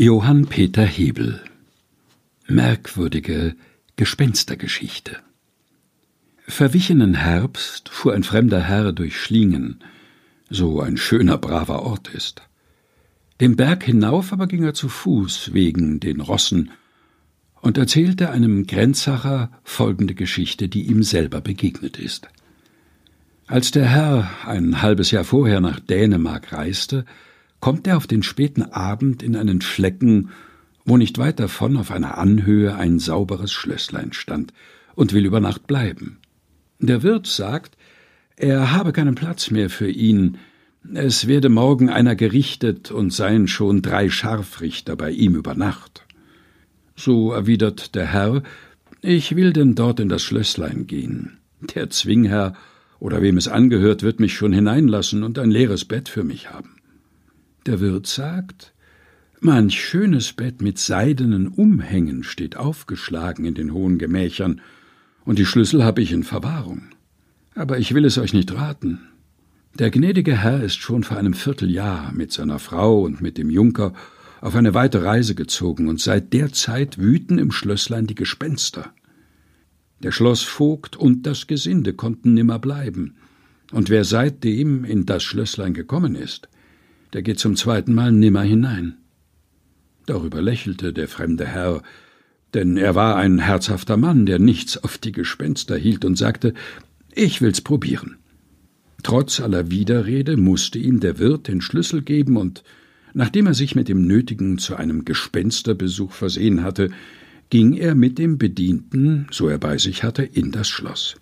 Johann Peter Hebel Merkwürdige Gespenstergeschichte Verwichenen Herbst fuhr ein fremder Herr durch Schlingen, so ein schöner, braver Ort ist. Den Berg hinauf aber ging er zu Fuß wegen den Rossen und erzählte einem Grenzacher folgende Geschichte, die ihm selber begegnet ist. Als der Herr ein halbes Jahr vorher nach Dänemark reiste, kommt er auf den späten Abend in einen Flecken, wo nicht weit davon auf einer Anhöhe ein sauberes Schlösslein stand, und will über Nacht bleiben. Der Wirt sagt, er habe keinen Platz mehr für ihn, es werde morgen einer gerichtet und seien schon drei Scharfrichter bei ihm über Nacht. So erwidert der Herr, ich will denn dort in das Schlösslein gehen. Der Zwingherr oder wem es angehört, wird mich schon hineinlassen und ein leeres Bett für mich haben. Der Wirt sagt, manch schönes Bett mit seidenen Umhängen steht aufgeschlagen in den hohen Gemächern, und die Schlüssel habe ich in Verwahrung. Aber ich will es euch nicht raten. Der gnädige Herr ist schon vor einem Vierteljahr mit seiner Frau und mit dem Junker auf eine weite Reise gezogen, und seit der Zeit wüten im Schlösslein die Gespenster. Der Schlossvogt und das Gesinde konnten nimmer bleiben, und wer seitdem in das Schlösslein gekommen ist, der geht zum zweiten Mal nimmer hinein. Darüber lächelte der fremde Herr, denn er war ein herzhafter Mann, der nichts auf die Gespenster hielt, und sagte, ich will's probieren. Trotz aller Widerrede musste ihm der Wirt den Schlüssel geben, und nachdem er sich mit dem Nötigen zu einem Gespensterbesuch versehen hatte, ging er mit dem Bedienten, so er bei sich hatte, in das Schloss.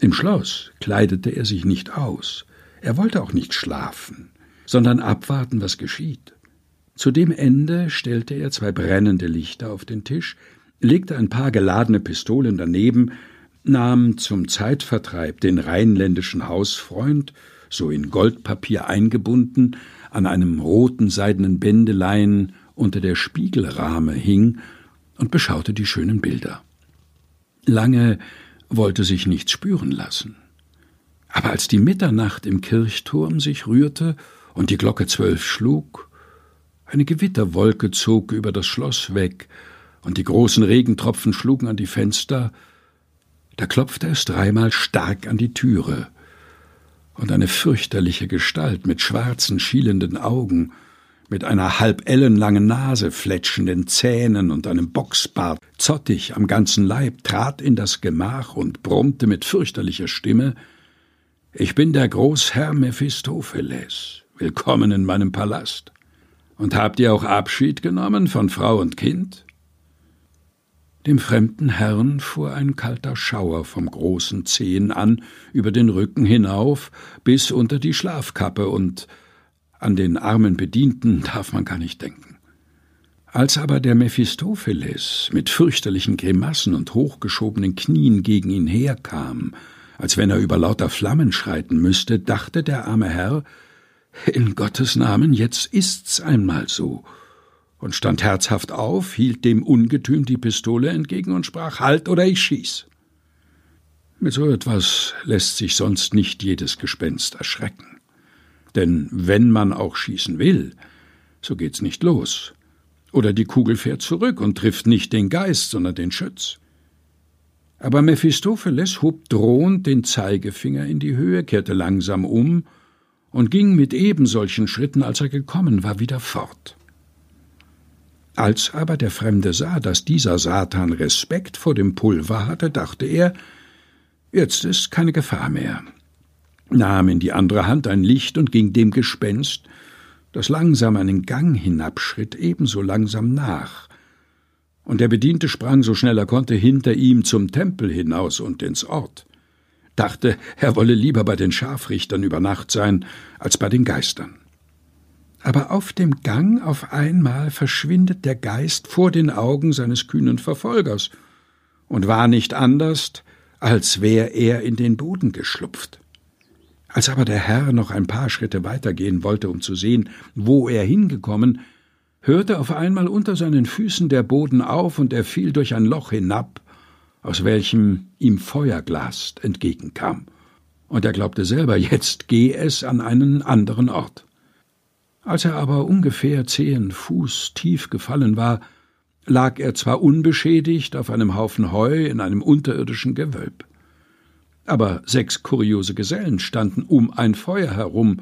Im Schloss kleidete er sich nicht aus, er wollte auch nicht schlafen sondern abwarten, was geschieht. Zu dem Ende stellte er zwei brennende Lichter auf den Tisch, legte ein paar geladene Pistolen daneben, nahm zum Zeitvertreib den rheinländischen Hausfreund, so in Goldpapier eingebunden, an einem roten seidenen Bändelein unter der Spiegelrahme hing und beschaute die schönen Bilder. Lange wollte sich nichts spüren lassen. Aber als die Mitternacht im Kirchturm sich rührte und die Glocke zwölf schlug, eine Gewitterwolke zog über das Schloss weg, und die großen Regentropfen schlugen an die Fenster, da klopfte es dreimal stark an die Türe, und eine fürchterliche Gestalt mit schwarzen, schielenden Augen, mit einer halb ellenlangen Nase, fletschenden Zähnen und einem Boxbart, zottig am ganzen Leib, trat in das Gemach und brummte mit fürchterlicher Stimme Ich bin der Großherr Mephistopheles. Willkommen in meinem Palast. Und habt ihr auch Abschied genommen von Frau und Kind? Dem fremden Herrn fuhr ein kalter Schauer vom großen Zehen an, über den Rücken hinauf, bis unter die Schlafkappe, und an den armen Bedienten darf man gar nicht denken. Als aber der Mephistopheles mit fürchterlichen Grimassen und hochgeschobenen Knien gegen ihn herkam, als wenn er über lauter Flammen schreiten müsste, dachte der arme Herr, in Gottes Namen, jetzt ist's einmal so. Und stand herzhaft auf, hielt dem Ungetüm die Pistole entgegen und sprach Halt oder ich schieß. Mit so etwas lässt sich sonst nicht jedes Gespenst erschrecken. Denn wenn man auch schießen will, so geht's nicht los. Oder die Kugel fährt zurück und trifft nicht den Geist, sondern den Schütz. Aber Mephistopheles hob drohend den Zeigefinger in die Höhe, kehrte langsam um und ging mit ebensolchen Schritten, als er gekommen war, wieder fort. Als aber der Fremde sah, dass dieser Satan Respekt vor dem Pulver hatte, dachte er, jetzt ist keine Gefahr mehr, nahm in die andere Hand ein Licht und ging dem Gespenst, das langsam einen Gang hinabschritt, ebenso langsam nach, und der Bediente sprang so schnell er konnte hinter ihm zum Tempel hinaus und ins Ort dachte, er wolle lieber bei den Scharfrichtern über Nacht sein als bei den Geistern. Aber auf dem Gang auf einmal verschwindet der Geist vor den Augen seines kühnen Verfolgers und war nicht anders, als wär er in den Boden geschlupft. Als aber der Herr noch ein paar Schritte weitergehen wollte, um zu sehen, wo er hingekommen, hörte auf einmal unter seinen Füßen der Boden auf und er fiel durch ein Loch hinab aus welchem ihm Feuerglas entgegenkam, und er glaubte selber, jetzt geh es an einen anderen Ort. Als er aber ungefähr zehn Fuß tief gefallen war, lag er zwar unbeschädigt auf einem Haufen Heu in einem unterirdischen Gewölb. Aber sechs kuriose Gesellen standen um ein Feuer herum,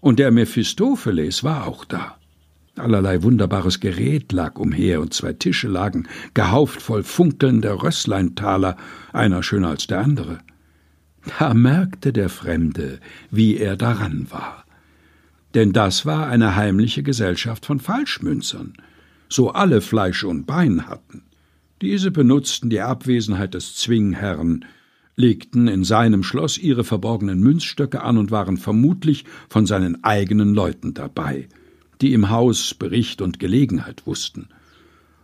und der Mephistopheles war auch da. Allerlei wunderbares Gerät lag umher, und zwei Tische lagen, gehauft voll funkelnder Rössleintaler, einer schöner als der andere. Da merkte der Fremde, wie er daran war. Denn das war eine heimliche Gesellschaft von Falschmünzern, so alle Fleisch und Bein hatten. Diese benutzten die Abwesenheit des Zwingherrn, legten in seinem Schloss ihre verborgenen Münzstöcke an und waren vermutlich von seinen eigenen Leuten dabei die im Haus Bericht und Gelegenheit wussten.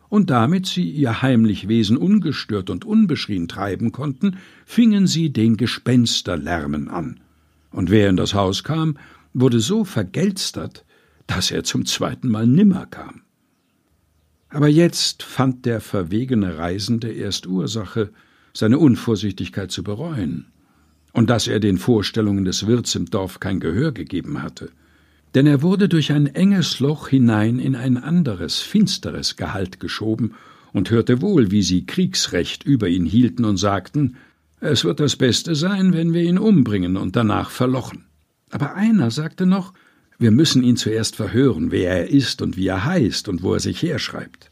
Und damit sie ihr heimlich Wesen ungestört und unbeschrien treiben konnten, fingen sie den Gespensterlärmen an. Und wer in das Haus kam, wurde so vergelstert, dass er zum zweiten Mal nimmer kam. Aber jetzt fand der verwegene Reisende erst Ursache, seine Unvorsichtigkeit zu bereuen, und dass er den Vorstellungen des Wirts im Dorf kein Gehör gegeben hatte denn er wurde durch ein enges Loch hinein in ein anderes, finsteres Gehalt geschoben und hörte wohl, wie sie Kriegsrecht über ihn hielten und sagten, es wird das Beste sein, wenn wir ihn umbringen und danach verlochen. Aber einer sagte noch, wir müssen ihn zuerst verhören, wer er ist und wie er heißt und wo er sich herschreibt.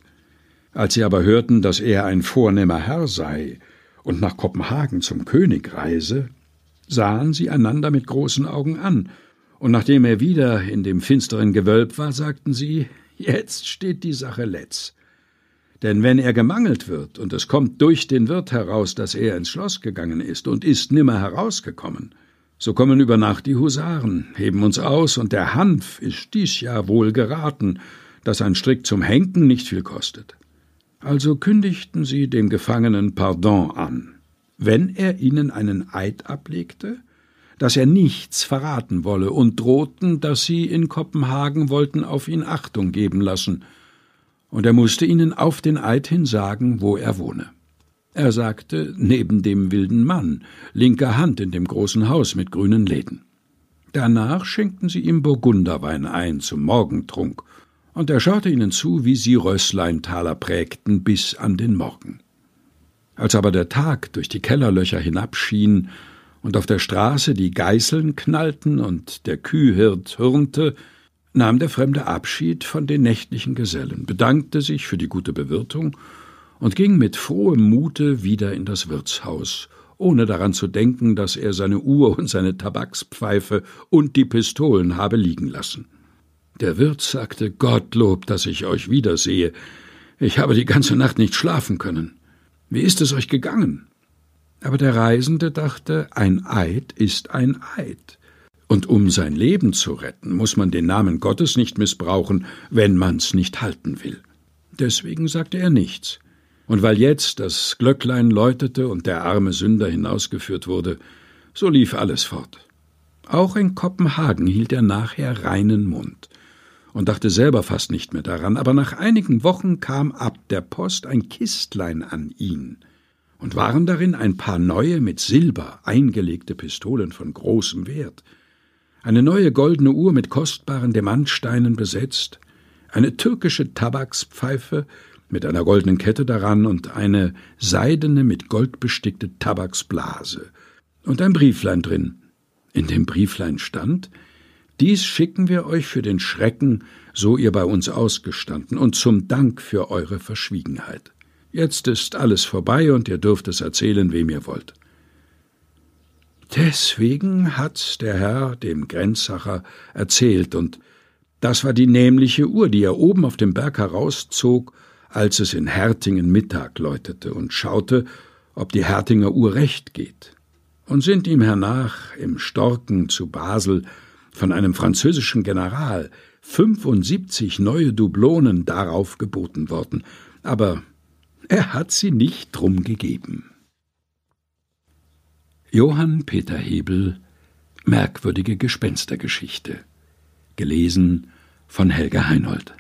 Als sie aber hörten, dass er ein vornehmer Herr sei und nach Kopenhagen zum König reise, sahen sie einander mit großen Augen an und nachdem er wieder in dem finsteren Gewölb war, sagten sie, jetzt steht die Sache letz. Denn wenn er gemangelt wird, und es kommt durch den Wirt heraus, dass er ins Schloss gegangen ist und ist nimmer herausgekommen, so kommen über Nacht die Husaren, heben uns aus, und der Hanf ist dies Jahr wohl geraten, dass ein Strick zum Henken nicht viel kostet. Also kündigten sie dem Gefangenen Pardon an. Wenn er ihnen einen Eid ablegte, dass er nichts verraten wolle und drohten, dass sie in Kopenhagen wollten auf ihn Achtung geben lassen, und er musste ihnen auf den Eid hin sagen, wo er wohne. Er sagte, neben dem wilden Mann, linker Hand in dem großen Haus mit grünen Läden. Danach schenkten sie ihm Burgunderwein ein zum Morgentrunk, und er schaute ihnen zu, wie sie Rössleintaler prägten bis an den Morgen. Als aber der Tag durch die Kellerlöcher hinabschien und auf der Straße die Geißeln knallten und der Kühhirt hürnte, nahm der Fremde Abschied von den nächtlichen Gesellen, bedankte sich für die gute Bewirtung und ging mit frohem Mute wieder in das Wirtshaus, ohne daran zu denken, dass er seine Uhr und seine Tabakspfeife und die Pistolen habe liegen lassen. Der Wirt sagte Gottlob, dass ich euch wiedersehe. Ich habe die ganze Nacht nicht schlafen können. Wie ist es euch gegangen? Aber der Reisende dachte, ein Eid ist ein Eid. Und um sein Leben zu retten, muss man den Namen Gottes nicht missbrauchen, wenn man's nicht halten will. Deswegen sagte er nichts. Und weil jetzt das Glöcklein läutete und der arme Sünder hinausgeführt wurde, so lief alles fort. Auch in Kopenhagen hielt er nachher reinen Mund und dachte selber fast nicht mehr daran, aber nach einigen Wochen kam ab der Post ein Kistlein an ihn, und waren darin ein paar neue mit Silber eingelegte Pistolen von großem Wert, eine neue goldene Uhr mit kostbaren Demantsteinen besetzt, eine türkische Tabakspfeife mit einer goldenen Kette daran und eine seidene mit Gold bestickte Tabaksblase und ein Brieflein drin. In dem Brieflein stand Dies schicken wir euch für den Schrecken, so ihr bei uns ausgestanden, und zum Dank für eure Verschwiegenheit. Jetzt ist alles vorbei und ihr dürft es erzählen, wem ihr wollt. Deswegen hat's der Herr dem Grenzsacher erzählt, und das war die nämliche Uhr, die er oben auf dem Berg herauszog, als es in Hertingen Mittag läutete, und schaute, ob die Hertinger Uhr recht geht. Und sind ihm hernach im Storken zu Basel von einem französischen General 75 neue Dublonen darauf geboten worden, aber er hat sie nicht drum gegeben. Johann Peter Hebel Merkwürdige Gespenstergeschichte. Gelesen von Helga Heinold.